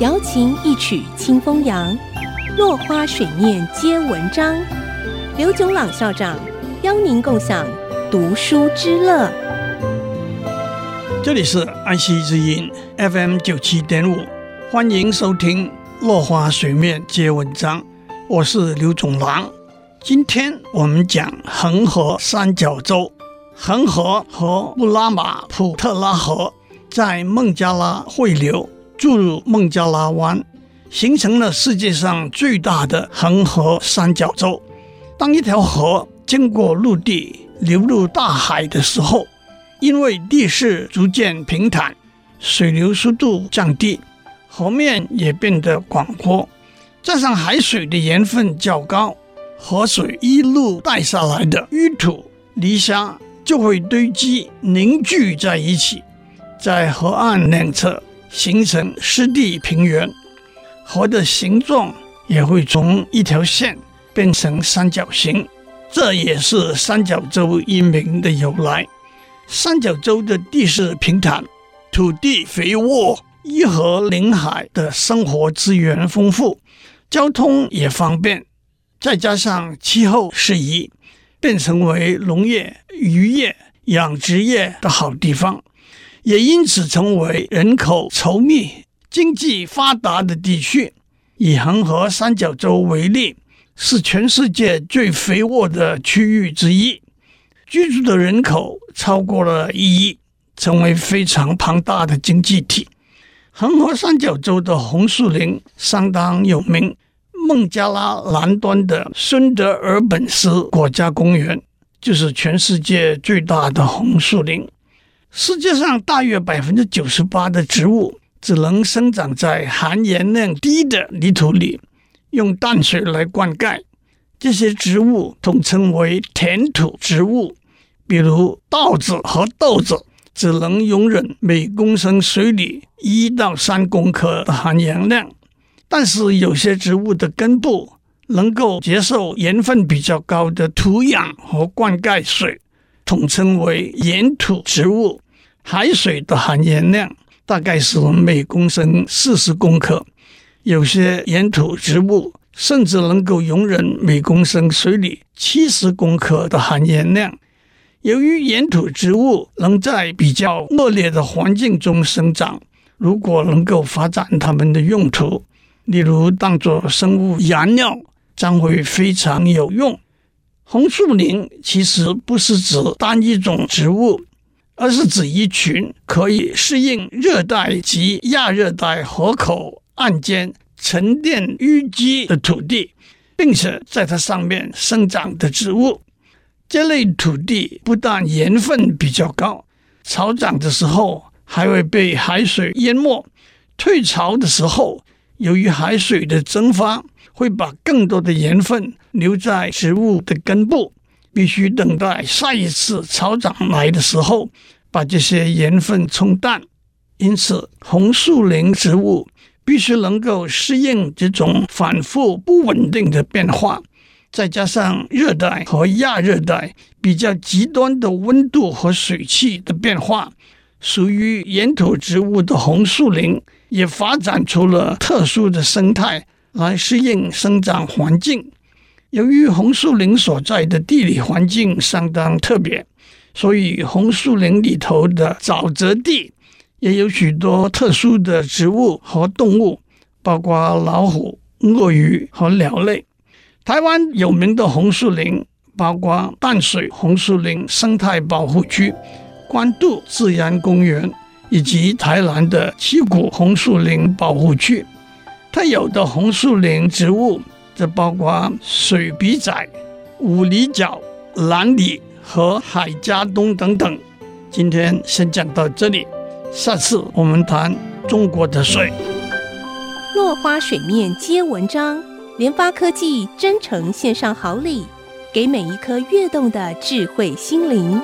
瑶琴一曲清风扬，落花水面皆文章。刘炯朗校长邀您共享读书之乐。这里是爱惜之音 FM 九七点五，欢迎收听《落花水面皆文章》，我是刘炯朗。今天我们讲恒河三角洲。恒河和布拉马普特拉河在孟加拉汇流，注入孟加拉湾，形成了世界上最大的恒河三角洲。当一条河经过陆地流入大海的时候，因为地势逐渐平坦，水流速度降低，河面也变得广阔，加上海水的盐分较高，河水一路带下来的淤土、泥沙。就会堆积凝聚在一起，在河岸两侧形成湿地平原，河的形状也会从一条线变成三角形，这也是三角洲一名的由来。三角洲的地势平坦，土地肥沃，依河临海的生活资源丰富，交通也方便，再加上气候适宜。变成为农业、渔业、养殖业的好地方，也因此成为人口稠密、经济发达的地区。以恒河三角洲为例，是全世界最肥沃的区域之一，居住的人口超过了一亿，成为非常庞大的经济体。恒河三角洲的红树林相当有名。孟加拉南端的孙德尔本斯国家公园就是全世界最大的红树林。世界上大约百分之九十八的植物只能生长在含盐量低的泥土里，用淡水来灌溉。这些植物统称为甜土植物，比如稻子和豆子，只能容忍每公升水里一到三公克的含盐量。但是有些植物的根部能够接受盐分比较高的土壤和灌溉水，统称为盐土植物。海水的含盐量大概是每公升四十公克。有些盐土植物甚至能够容忍每公升水里七十公克的含盐量。由于盐土植物能在比较恶劣的环境中生长，如果能够发展它们的用途。例如，当作生物燃料将会非常有用。红树林其实不是指单一种植物，而是指一群可以适应热带及亚热带河口岸间沉淀淤积的土地，并且在它上面生长的植物。这类土地不但盐分比较高，潮涨的时候还会被海水淹没，退潮的时候。由于海水的蒸发会把更多的盐分留在植物的根部，必须等待下一次潮涨来的时候，把这些盐分冲淡。因此，红树林植物必须能够适应这种反复不稳定的变化，再加上热带和亚热带比较极端的温度和水汽的变化，属于盐土植物的红树林。也发展出了特殊的生态来适应生长环境。由于红树林所在的地理环境相当特别，所以红树林里头的沼泽地也有许多特殊的植物和动物，包括老虎、鳄鱼和鸟类。台湾有名的红树林包括淡水红树林生态保护区、关渡自然公园。以及台南的七股红树林保护区，特有的红树林植物则包括水笔仔、五里角、蓝李和海家冬等等。今天先讲到这里，下次我们谈中国的水。落花水面皆文章，联发科技真诚献上好礼，给每一颗跃动的智慧心灵。